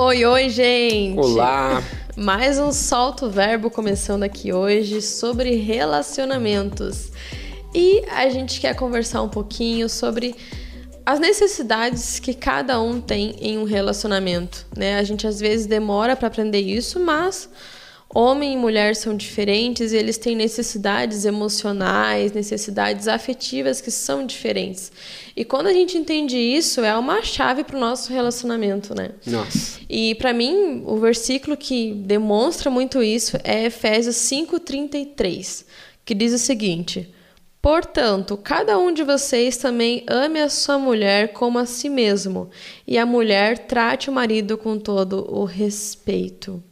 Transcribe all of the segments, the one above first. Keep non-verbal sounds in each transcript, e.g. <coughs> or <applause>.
Oi, oi, gente! Olá! Mais um Solto Verbo começando aqui hoje sobre relacionamentos. E a gente quer conversar um pouquinho sobre as necessidades que cada um tem em um relacionamento, né? A gente às vezes demora para aprender isso, mas Homem e mulher são diferentes e eles têm necessidades emocionais, necessidades afetivas que são diferentes. E quando a gente entende isso, é uma chave para o nosso relacionamento, né? Nossa. E para mim, o versículo que demonstra muito isso é Efésios 5:33, que diz o seguinte: Portanto, cada um de vocês também ame a sua mulher como a si mesmo, e a mulher trate o marido com todo o respeito.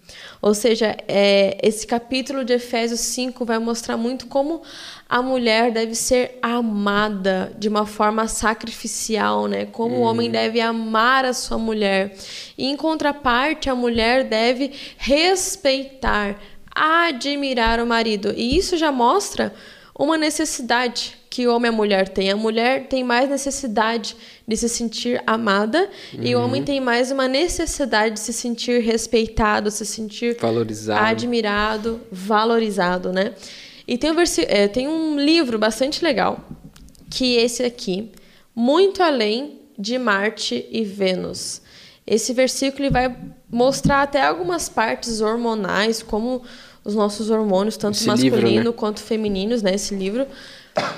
Ou seja, é, esse capítulo de Efésios 5 vai mostrar muito como a mulher deve ser amada de uma forma sacrificial, né? Como hum. o homem deve amar a sua mulher. E em contraparte, a mulher deve respeitar, admirar o marido. E isso já mostra uma necessidade que o homem e a mulher têm. A mulher tem mais necessidade de se sentir amada uhum. e o homem uhum. tem mais uma necessidade de se sentir respeitado, se sentir valorizado, admirado, valorizado, né? E tem um, é, tem um livro bastante legal que esse aqui, muito além de Marte e Vênus. Esse versículo vai mostrar até algumas partes hormonais, como os nossos hormônios, tanto esse masculino livro, né? quanto femininos, né? Esse livro.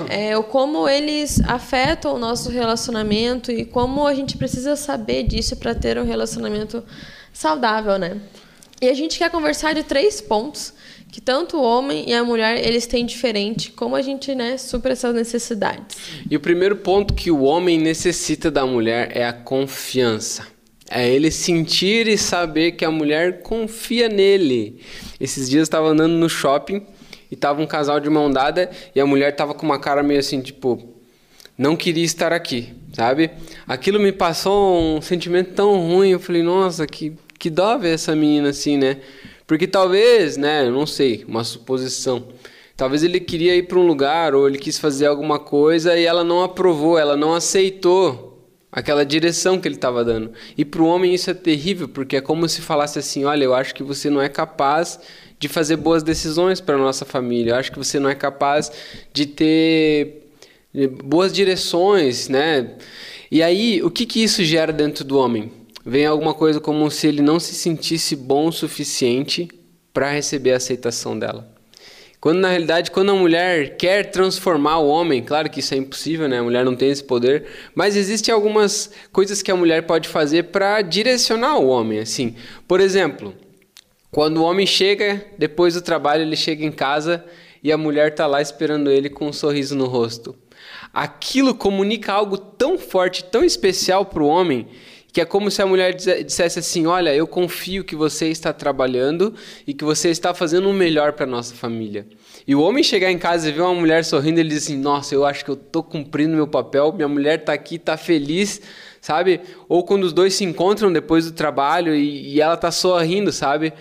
É, como eles afetam o nosso relacionamento e como a gente precisa saber disso para ter um relacionamento saudável, né? E a gente quer conversar de três pontos que tanto o homem e a mulher eles têm diferente, como a gente né, supera essas necessidades. E o primeiro ponto que o homem necessita da mulher é a confiança. É ele sentir e saber que a mulher confia nele. Esses dias eu estava andando no shopping e tava um casal de mão dada e a mulher tava com uma cara meio assim, tipo, não queria estar aqui, sabe? Aquilo me passou um sentimento tão ruim, eu falei, nossa, que, que dó ver essa menina assim, né? Porque talvez, né, eu não sei, uma suposição. Talvez ele queria ir para um lugar ou ele quis fazer alguma coisa e ela não aprovou, ela não aceitou aquela direção que ele estava dando. E para o homem isso é terrível, porque é como se falasse assim: olha, eu acho que você não é capaz de fazer boas decisões para nossa família. Eu acho que você não é capaz de ter boas direções, né? E aí, o que que isso gera dentro do homem? Vem alguma coisa como se ele não se sentisse bom o suficiente para receber a aceitação dela. Quando na realidade, quando a mulher quer transformar o homem, claro que isso é impossível, né? A mulher não tem esse poder, mas existem algumas coisas que a mulher pode fazer para direcionar o homem, assim. Por exemplo, quando o homem chega depois do trabalho, ele chega em casa e a mulher está lá esperando ele com um sorriso no rosto. Aquilo comunica algo tão forte, tão especial para o homem, que é como se a mulher dissesse assim: Olha, eu confio que você está trabalhando e que você está fazendo o melhor para nossa família. E o homem chegar em casa e ver uma mulher sorrindo, ele diz assim: Nossa, eu acho que eu estou cumprindo meu papel, minha mulher está aqui, está feliz, sabe? Ou quando os dois se encontram depois do trabalho e, e ela está sorrindo, sabe?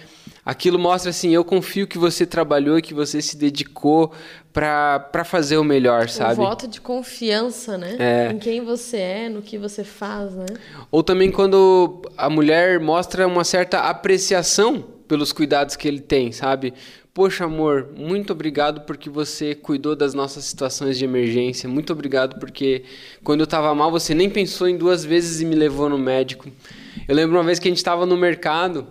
Aquilo mostra assim, eu confio que você trabalhou que você se dedicou para fazer o melhor, sabe? Um voto de confiança, né? É. Em quem você é, no que você faz, né? Ou também quando a mulher mostra uma certa apreciação pelos cuidados que ele tem, sabe? Poxa, amor, muito obrigado porque você cuidou das nossas situações de emergência. Muito obrigado porque quando eu estava mal você nem pensou em duas vezes e me levou no médico. Eu lembro uma vez que a gente estava no mercado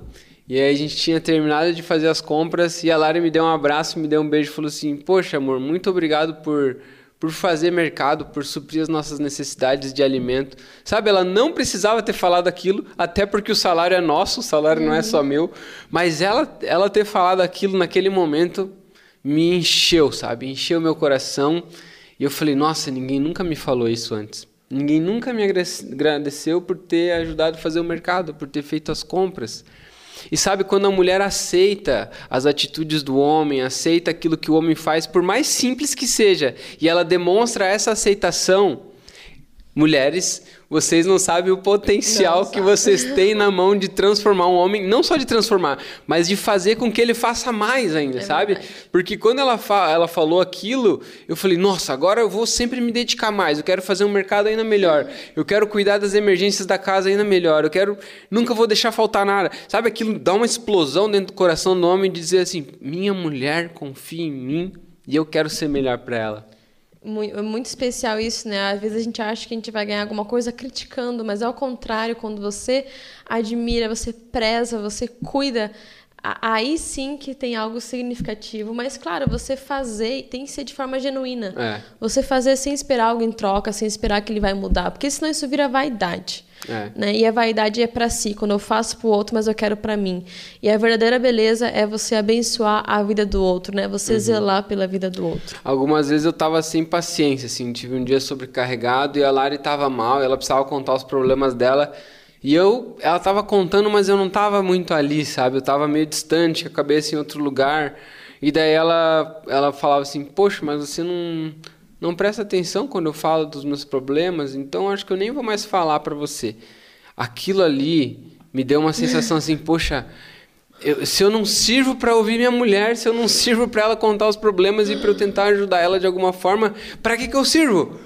e aí a gente tinha terminado de fazer as compras e a Lara me deu um abraço, me deu um beijo e falou assim: Poxa, amor, muito obrigado por, por fazer mercado, por suprir as nossas necessidades de alimento. Sabe, ela não precisava ter falado aquilo, até porque o salário é nosso, o salário uhum. não é só uhum. meu. Mas ela, ela ter falado aquilo naquele momento me encheu, sabe? Encheu meu coração. E eu falei: Nossa, ninguém nunca me falou isso antes. Ninguém nunca me agradeceu por ter ajudado a fazer o mercado, por ter feito as compras. E sabe quando a mulher aceita as atitudes do homem, aceita aquilo que o homem faz, por mais simples que seja, e ela demonstra essa aceitação, Mulheres, vocês não sabem o potencial não, que vocês têm na mão de transformar um homem, não só de transformar, mas de fazer com que ele faça mais ainda, é sabe? Verdade. Porque quando ela, fa ela falou aquilo, eu falei, nossa, agora eu vou sempre me dedicar mais, eu quero fazer um mercado ainda melhor, eu quero cuidar das emergências da casa ainda melhor, eu quero, nunca vou deixar faltar nada. Sabe aquilo dá uma explosão dentro do coração do homem de dizer assim, minha mulher confia em mim e eu quero ser melhor para ela muito, muito especial isso, né? Às vezes a gente acha que a gente vai ganhar alguma coisa criticando, mas é o contrário, quando você admira, você preza, você cuida, aí sim que tem algo significativo. Mas, claro, você fazer tem que ser de forma genuína. É. Você fazer sem esperar algo em troca, sem esperar que ele vai mudar, porque senão isso vira vaidade. É. Né? E a vaidade é para si, quando eu faço para o outro, mas eu quero para mim. E a verdadeira beleza é você abençoar a vida do outro, né? Você uhum. zelar pela vida do outro. Algumas vezes eu tava sem paciência, assim, tive um dia sobrecarregado e a Lari tava mal, ela precisava contar os problemas dela. E eu, ela tava contando, mas eu não tava muito ali, sabe? Eu tava meio distante, a cabeça em outro lugar. E daí ela, ela falava assim: Poxa, mas você não não presta atenção quando eu falo dos meus problemas, então acho que eu nem vou mais falar para você. Aquilo ali me deu uma sensação assim, poxa, eu, se eu não sirvo para ouvir minha mulher, se eu não sirvo para ela contar os problemas e para eu tentar ajudar ela de alguma forma, para que, que eu sirvo?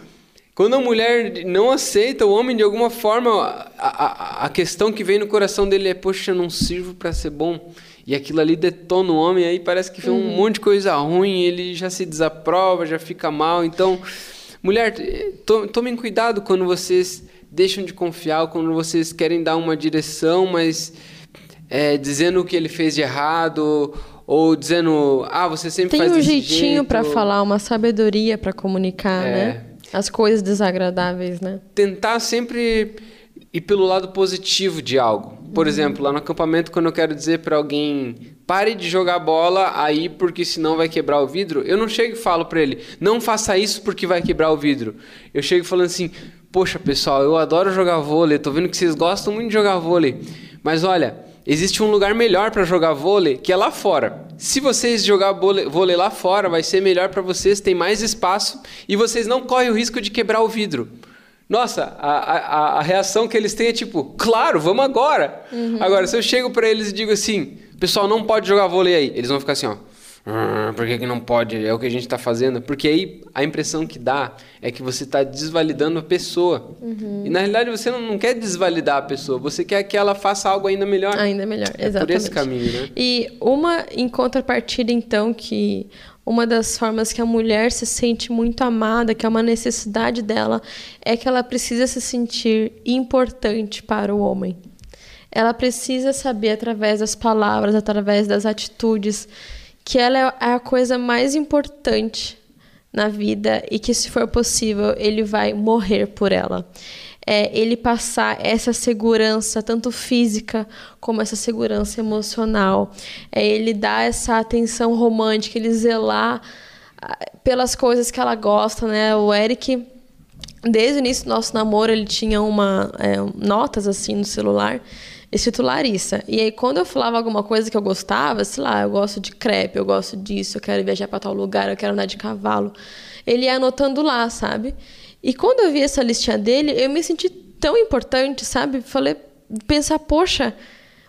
Quando a mulher não aceita o homem de alguma forma, a, a, a questão que vem no coração dele é: poxa, eu não sirvo para ser bom e aquilo ali detona o homem, aí parece que vem uhum. um monte de coisa ruim, ele já se desaprova, já fica mal. Então, mulher, to, tomem cuidado quando vocês deixam de confiar, quando vocês querem dar uma direção, mas é, dizendo o que ele fez de errado, ou dizendo, ah, você sempre Tem faz um jeitinho para falar, uma sabedoria para comunicar, é, né? As coisas desagradáveis, né? Tentar sempre ir pelo lado positivo de algo. Por uhum. exemplo, lá no acampamento, quando eu quero dizer para alguém pare de jogar bola aí porque senão vai quebrar o vidro, eu não chego e falo para ele, não faça isso porque vai quebrar o vidro. Eu chego falando assim, poxa pessoal, eu adoro jogar vôlei, tô vendo que vocês gostam muito de jogar vôlei, mas olha, existe um lugar melhor para jogar vôlei que é lá fora. Se vocês jogar vôlei lá fora, vai ser melhor para vocês, tem mais espaço e vocês não correm o risco de quebrar o vidro. Nossa, a, a, a reação que eles têm é tipo, claro, vamos agora. Uhum. Agora, se eu chego para eles e digo assim, pessoal, não pode jogar vôlei aí, eles vão ficar assim, ó. Ah, por que, que não pode? É o que a gente está fazendo. Porque aí a impressão que dá é que você está desvalidando a pessoa. Uhum. E na realidade você não, não, quer desvalidar a pessoa, você quer que ela faça algo ainda melhor. Ainda melhor, exatamente. É por esse caminho, né? E uma em contrapartida, então, que uma das formas que a mulher se sente muito amada, que é uma necessidade dela, é que ela precisa se sentir importante para o homem. Ela precisa saber através das palavras, através das atitudes, que ela é a coisa mais importante na vida e que, se for possível, ele vai morrer por ela é, ele passar essa segurança, tanto física como essa segurança emocional. É ele dar essa atenção romântica, ele zelar ah, pelas coisas que ela gosta, né? O Eric, desde o início do nosso namoro, ele tinha uma é, notas assim no celular escrito Larissa. E aí, quando eu falava alguma coisa que eu gostava, sei lá, eu gosto de crepe, eu gosto disso, eu quero viajar para tal lugar, eu quero andar de cavalo, ele ia anotando lá, sabe? E quando eu vi essa listinha dele, eu me senti tão importante, sabe? Falei, pensar, poxa,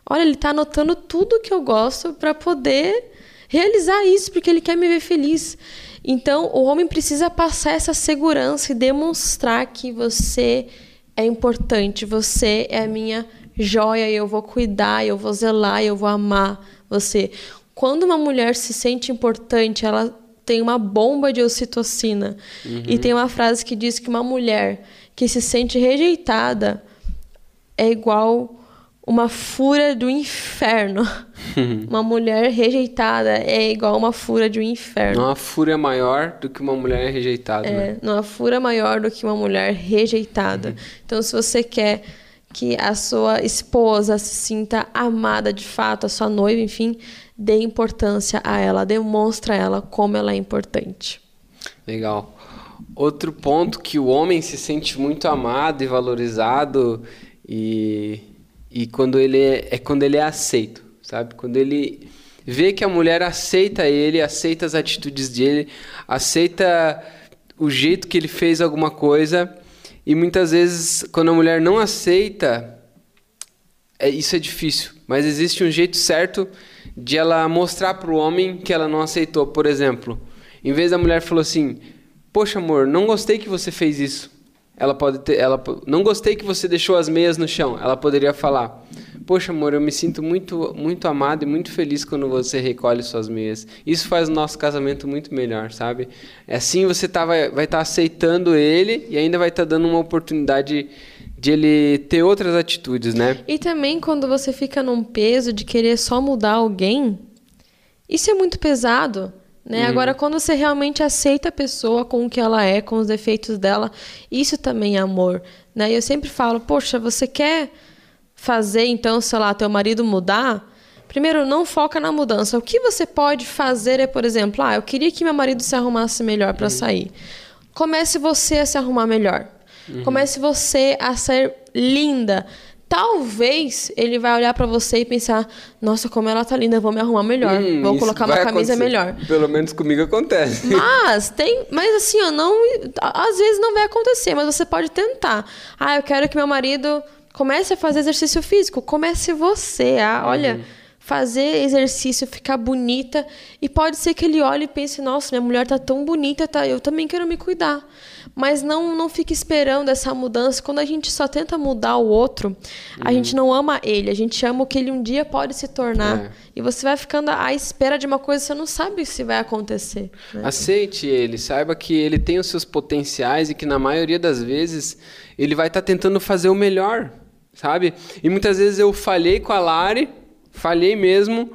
olha, ele está anotando tudo que eu gosto para poder realizar isso, porque ele quer me ver feliz. Então, o homem precisa passar essa segurança e demonstrar que você é importante, você é a minha joia, eu vou cuidar, eu vou zelar, eu vou amar você. Quando uma mulher se sente importante, ela tem uma bomba de ocitocina. Uhum. E tem uma frase que diz que uma mulher que se sente rejeitada é igual uma fúria do inferno. <laughs> uma mulher rejeitada é igual uma fúria de um inferno. Não há fúria maior do que uma mulher rejeitada. É, né? não há fúria maior do que uma mulher rejeitada. Uhum. Então, se você quer que a sua esposa se sinta amada de fato, a sua noiva, enfim, dê importância a ela, demonstra a ela como ela é importante. Legal. Outro ponto que o homem se sente muito amado e valorizado e, e quando ele é, é quando ele é aceito, sabe? Quando ele vê que a mulher aceita ele, aceita as atitudes dele, aceita o jeito que ele fez alguma coisa E muitas vezes, quando a mulher não aceita, é, isso é difícil. Mas existe um jeito certo de ela mostrar para o homem que ela não aceitou. Por exemplo, em vez da mulher falou assim: Poxa, amor, não gostei que você fez isso. Ela pode ter, ela não gostei que você deixou as meias no chão. Ela poderia falar: Poxa, amor, eu me sinto muito, muito amado e muito feliz quando você recolhe suas meias. Isso faz o nosso casamento muito melhor, sabe? Assim você tá, vai estar tá aceitando ele e ainda vai estar tá dando uma oportunidade de ele ter outras atitudes, né? E também quando você fica num peso de querer só mudar alguém, isso é muito pesado. Né? Uhum. Agora, quando você realmente aceita a pessoa com o que ela é, com os defeitos dela, isso também é amor. Né? E eu sempre falo, poxa, você quer fazer, então, sei lá, teu marido mudar? Primeiro, não foca na mudança. O que você pode fazer é, por exemplo, ah, eu queria que meu marido se arrumasse melhor para uhum. sair. Comece você a se arrumar melhor. Uhum. Comece você a ser linda talvez ele vai olhar para você e pensar: nossa, como ela tá linda, vou me arrumar melhor, hum, vou colocar uma camisa melhor. Pelo menos comigo acontece. <laughs> Mas tem, mas assim, ó, não, às vezes não vai acontecer, mas você pode tentar. Ah, eu quero que meu marido comece a fazer exercício físico. Comece você, ah, olha. Uhum fazer exercício, ficar bonita. E pode ser que ele olhe e pense: nossa, minha mulher tá tão bonita, tá? Eu também quero me cuidar. Mas não, não fique esperando essa mudança. Quando a gente só tenta mudar o outro, uhum. a gente não ama ele, a gente ama o que ele um dia pode se tornar. É. E você vai ficando à espera de uma coisa que você não sabe se vai acontecer. Né? Aceite ele, saiba que ele tem os seus potenciais e que na maioria das vezes ele vai estar tá tentando fazer o melhor, sabe? E muitas vezes eu falhei com a Lari, falhei mesmo,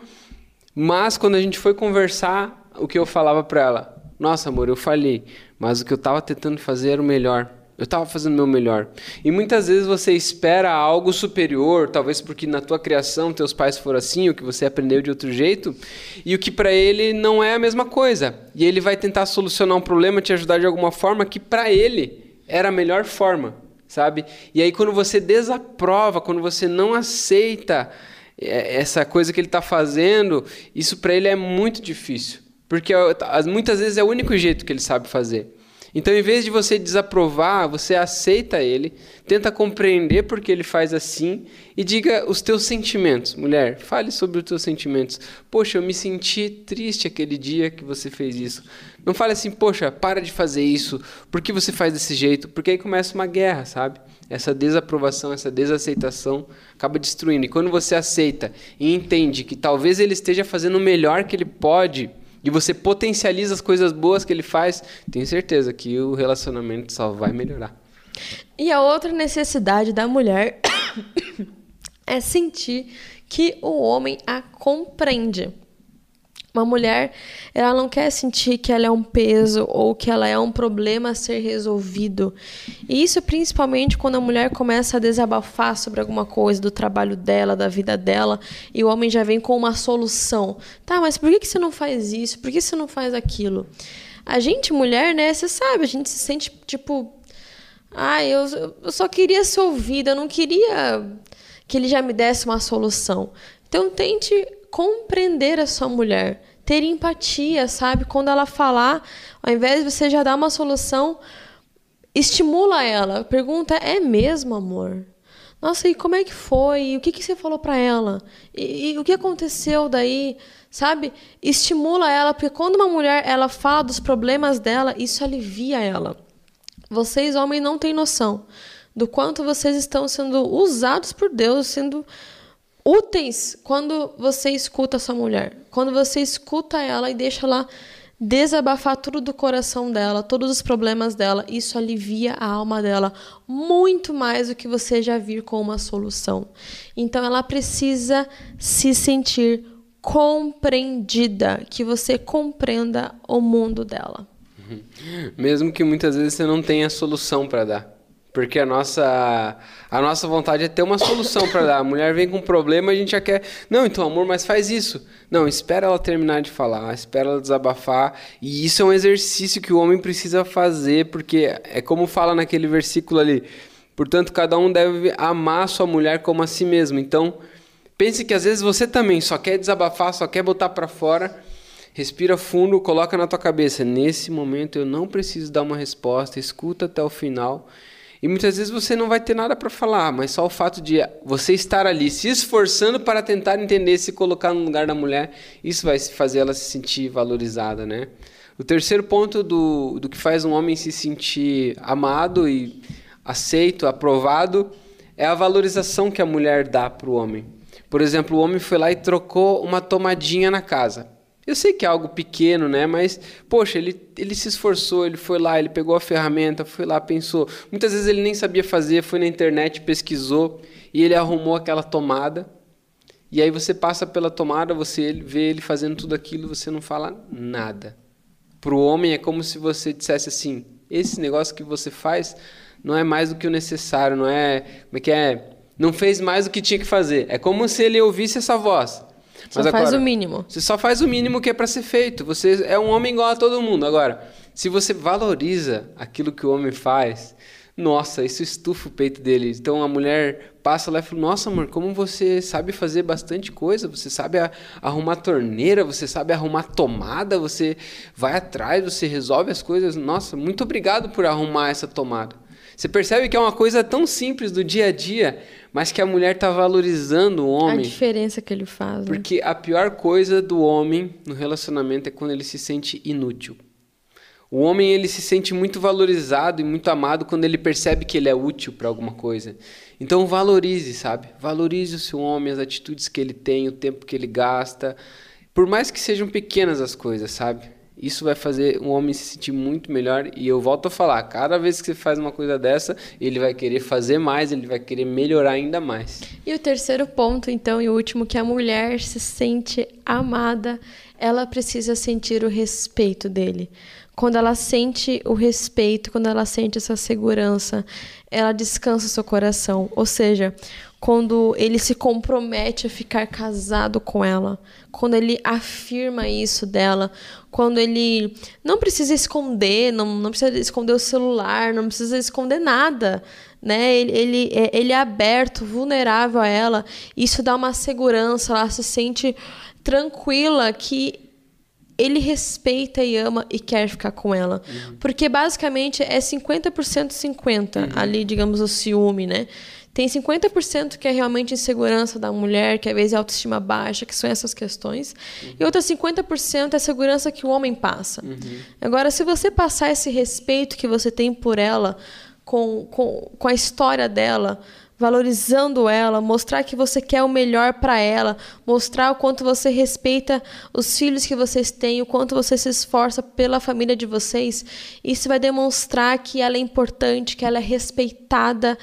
mas quando a gente foi conversar, o que eu falava para ela? Nossa, amor, eu falhei, mas o que eu estava tentando fazer era o melhor. Eu estava fazendo o meu melhor. E muitas vezes você espera algo superior, talvez porque na tua criação teus pais foram assim, ou que você aprendeu de outro jeito, e o que para ele não é a mesma coisa. E ele vai tentar solucionar um problema, te ajudar de alguma forma que para ele era a melhor forma, sabe? E aí quando você desaprova, quando você não aceita essa coisa que ele está fazendo, isso para ele é muito difícil. Porque muitas vezes é o único jeito que ele sabe fazer. Então, em vez de você desaprovar, você aceita ele, tenta compreender porque ele faz assim e diga os teus sentimentos. Mulher, fale sobre os teus sentimentos. Poxa, eu me senti triste aquele dia que você fez isso. Não fale assim, poxa, para de fazer isso. Por que você faz desse jeito? Porque aí começa uma guerra, sabe? Essa desaprovação, essa desaceitação acaba destruindo. E quando você aceita e entende que talvez ele esteja fazendo o melhor que ele pode e você potencializa as coisas boas que ele faz, tenho certeza que o relacionamento só vai melhorar. E a outra necessidade da mulher <coughs> é sentir que o homem a compreende. Uma mulher, ela não quer sentir que ela é um peso ou que ela é um problema a ser resolvido. E isso principalmente quando a mulher começa a desabafar sobre alguma coisa do trabalho dela, da vida dela, e o homem já vem com uma solução. Tá, mas por que, você não faz isso? Por que você não faz aquilo? A gente, mulher, né, você sabe, a gente se sente tipo. Ah, eu, eu só queria ser ouvida, eu não queria que ele já me desse uma solução. Então tente compreender a sua mulher, ter empatia, sabe? Quando ela falar, ao invés de você já dar uma solução, estimula ela. Pergunta: é mesmo, amor? Nossa, e como é que foi? O que, que você falou para ela? E, e, o que aconteceu daí? Sabe? Estimula ela, porque quando uma mulher ela fala dos problemas dela, isso alivia ela. Vocês, homens, não têm noção do quanto vocês estão sendo usados por Deus, sendo úteis quando você escuta sua mulher. Quando você escuta ela e deixa ela desabafar tudo do coração dela, todos os problemas dela, isso alivia a alma dela muito mais do que você já vir com uma solução. Então ela precisa se sentir compreendida, que você compreenda o mundo dela. <laughs> Mesmo que muitas vezes você não tenha solução para dar. Porque a nossa, a nossa vontade é ter uma solução para dar. A mulher vem com um problema, a gente já quer. Não, então, amor, mas faz isso. Não, espera ela terminar de falar, espera ela desabafar. E isso é um exercício que o homem precisa fazer, porque é como fala naquele versículo ali. Portanto, cada um deve amar sua mulher como a si mesmo. Então, pense que às vezes você também só quer desabafar, só quer botar para fora. Respira fundo, coloca na tua cabeça. Nesse momento eu não preciso dar uma resposta, escuta até o final E muitas vezes você não vai ter nada para falar, mas só o fato de você estar ali se esforçando para tentar entender, se colocar no lugar da mulher, isso vai fazer ela se sentir valorizada, né? O terceiro ponto do, do que faz um homem se sentir amado e aceito, aprovado, é a valorização que a mulher dá para o homem. Por exemplo, o homem foi lá e trocou uma tomadinha na casa. Eu sei que é algo pequeno, né? Mas, poxa, ele, ele se esforçou, ele foi lá, ele pegou a ferramenta, foi lá, pensou. Muitas vezes ele nem sabia fazer, foi na internet, pesquisou e ele arrumou aquela tomada. E aí você passa pela tomada, você vê ele fazendo tudo aquilo, você não fala nada. Para o homem é como se você dissesse assim: esse negócio que você faz não é mais do que o necessário, não é. Como é que é? Não fez mais do que tinha que fazer. É como se ele ouvisse essa voz. Só Mas faz agora, o mínimo. Você só faz o mínimo que é para ser feito. Você é um homem igual a todo mundo. Agora, se você valoriza aquilo que o homem faz, nossa, isso estufa o peito dele. Então a mulher passa lá e fala: Nossa, amor, como você sabe fazer bastante coisa. Você sabe arrumar torneira, você sabe arrumar tomada, você vai atrás, você resolve as coisas. Nossa, muito obrigado por arrumar essa tomada. Você percebe que é uma coisa tão simples do dia a dia, mas que a mulher está valorizando o homem. A diferença que ele faz. Né? Porque a pior coisa do homem no relacionamento é quando ele se sente inútil. O homem ele se sente muito valorizado e muito amado quando ele percebe que ele é útil para alguma coisa. Então valorize, sabe? Valorize o seu homem, as atitudes que ele tem, o tempo que ele gasta. Por mais que sejam pequenas as coisas, sabe? Isso vai fazer um homem se sentir muito melhor. E eu volto a falar: cada vez que você faz uma coisa dessa, ele vai querer fazer mais, ele vai querer melhorar ainda mais. E o terceiro ponto, então, e o último, que a mulher se sente amada, ela precisa sentir o respeito dele. Quando ela sente o respeito, quando ela sente essa segurança, ela descansa o seu coração. Ou seja, quando ele se compromete a ficar casado com ela, quando ele afirma isso dela, quando ele não precisa esconder, não, não precisa esconder o celular, não precisa esconder nada, né? Ele, ele, é, ele é aberto, vulnerável a ela, isso dá uma segurança, ela se sente tranquila que ele respeita e ama e quer ficar com ela. Uhum. Porque basicamente é 50% 50 uhum. ali, digamos, o ciúme, né? Tem 50% que é realmente insegurança da mulher, que às vezes é autoestima baixa, que são essas questões. Uhum. E outra 50% é a segurança que o homem passa. Uhum. Agora, se você passar esse respeito que você tem por ela, com, com, com a história dela, valorizando ela, mostrar que você quer o melhor para ela, mostrar o quanto você respeita os filhos que vocês têm, o quanto você se esforça pela família de vocês, isso vai demonstrar que ela é importante, que ela é respeitada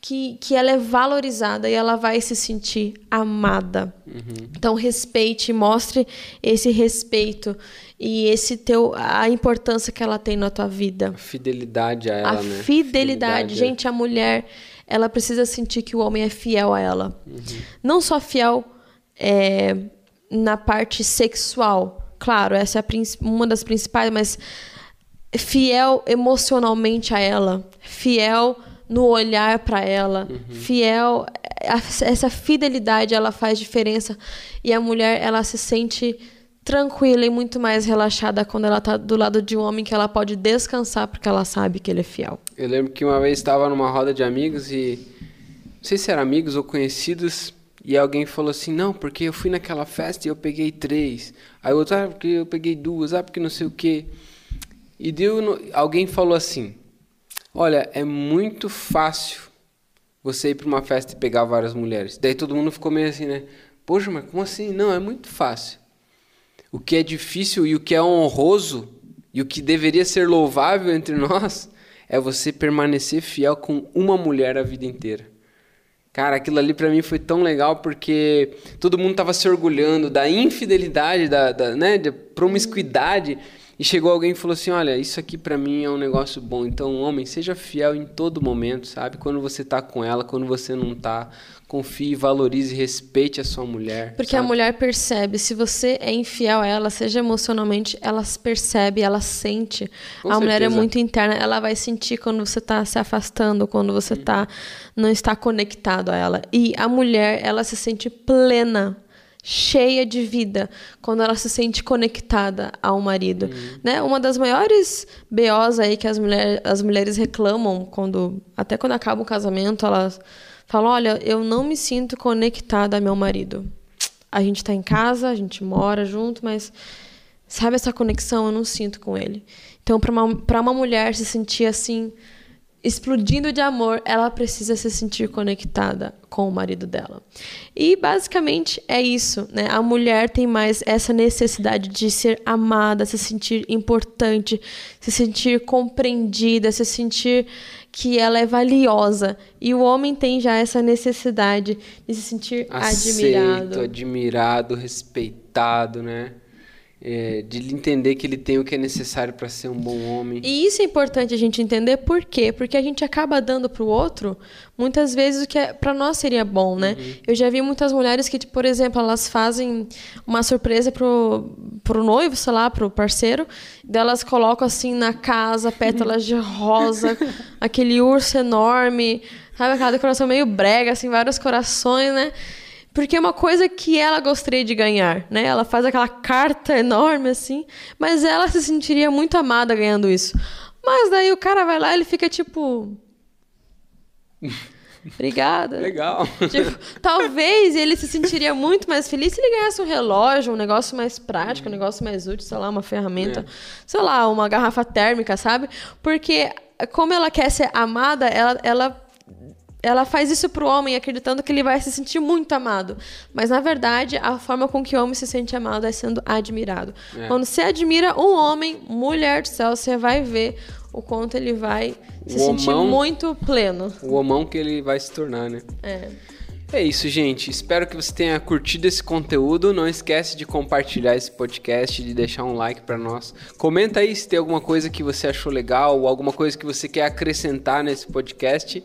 que, que ela é valorizada e ela vai se sentir amada. Uhum. Então respeite, mostre esse respeito e esse teu a importância que ela tem na tua vida. A fidelidade a ela, a né? Fidelidade. fidelidade. Gente, a mulher, ela precisa sentir que o homem é fiel a ela. Uhum. Não só fiel é, na parte sexual, claro, essa é uma das principais, mas fiel emocionalmente a ela, fiel no olhar para ela, uhum. fiel, essa fidelidade ela faz diferença e a mulher ela se sente tranquila e muito mais relaxada quando ela está do lado de um homem que ela pode descansar porque ela sabe que ele é fiel. Eu lembro que uma vez estava numa roda de amigos e não sei se eram amigos ou conhecidos e alguém falou assim, não, porque eu fui naquela festa e eu peguei três. Aí o outro, ah, porque eu peguei duas, ah, porque não sei o quê. E deu, alguém falou assim, Olha, é muito fácil você ir para uma festa e pegar várias mulheres. Daí todo mundo ficou meio assim, né? Poxa, mas como assim? Não, é muito fácil. O que é difícil e o que é honroso e o que deveria ser louvável entre <laughs> nós é você permanecer fiel com uma mulher a vida inteira. Cara, aquilo ali para mim foi tão legal porque todo mundo tava se orgulhando da infidelidade, da, da né, da promiscuidade. E chegou alguém e falou assim: Olha, isso aqui para mim é um negócio bom. Então, homem, seja fiel em todo momento, sabe? Quando você tá com ela, quando você não tá. Confie, valorize, respeite a sua mulher. Porque sabe? a mulher percebe, se você é infiel a ela, seja emocionalmente, ela percebe, ela sente. Com a certeza. mulher é muito interna, ela vai sentir quando você tá se afastando, quando você tá, não está conectado a ela. E a mulher, ela se sente plena cheia de vida quando ela se sente conectada ao marido, uhum. né? Uma das maiores BOs aí que as, mulher, as mulheres reclamam quando até quando acaba o casamento, elas falam: "Olha, eu não me sinto conectada ao meu marido. A gente está em casa, a gente mora junto, mas sabe essa conexão eu não sinto com ele. Então, para uma, uma mulher se sentir assim, explodindo de amor, ela precisa se sentir conectada com o marido dela. E basicamente é isso, né? A mulher tem mais essa necessidade de ser amada, se sentir importante, se sentir compreendida, se sentir que ela é valiosa. E o homem tem já essa necessidade de se sentir Aceito, admirado, admirado, respeitado, né? É, de entender que ele tem o que é necessário para ser um bom homem. E isso é importante a gente entender por quê? Porque a gente acaba dando para o outro muitas vezes o que é, para nós seria bom, né? Uhum. Eu já vi muitas mulheres que, por exemplo, elas fazem uma surpresa pro, pro noivo, sei lá, pro parceiro, delas colocam assim na casa pétalas de rosa, <laughs> aquele urso enorme, sabe aquela decoração meio brega, assim, vários corações, né? Porque é uma coisa que ela gostaria de ganhar, né? Ela faz aquela carta enorme assim, mas ela se sentiria muito amada ganhando isso. Mas daí o cara vai lá e ele fica tipo. <laughs> Obrigada. Legal. Tipo, talvez ele se sentiria muito mais feliz se ele ganhasse um relógio, um negócio mais prático, um negócio mais útil, sei lá, uma ferramenta, é. sei lá, uma garrafa térmica, sabe? Porque como ela quer ser amada, ela, ela ela faz isso pro homem acreditando que ele vai se sentir muito amado. Mas na verdade, a forma com que o homem se sente amado é sendo admirado. É. Quando você admira um homem, mulher do céu, você vai ver o quanto ele vai se o sentir homão, muito pleno. O homão que ele vai se tornar, né? É. É isso, gente. Espero que você tenha curtido esse conteúdo. Não esquece de compartilhar esse podcast, de deixar um like para nós. Comenta aí se tem alguma coisa que você achou legal, ou alguma coisa que você quer acrescentar nesse podcast.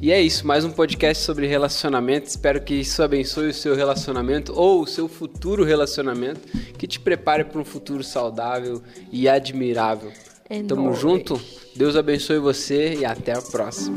E é isso, mais um podcast sobre relacionamento. Espero que isso abençoe o seu relacionamento ou o seu futuro relacionamento, que te prepare para um futuro saudável e admirável. É Tamo nóis. junto. Deus abençoe você e até a próxima.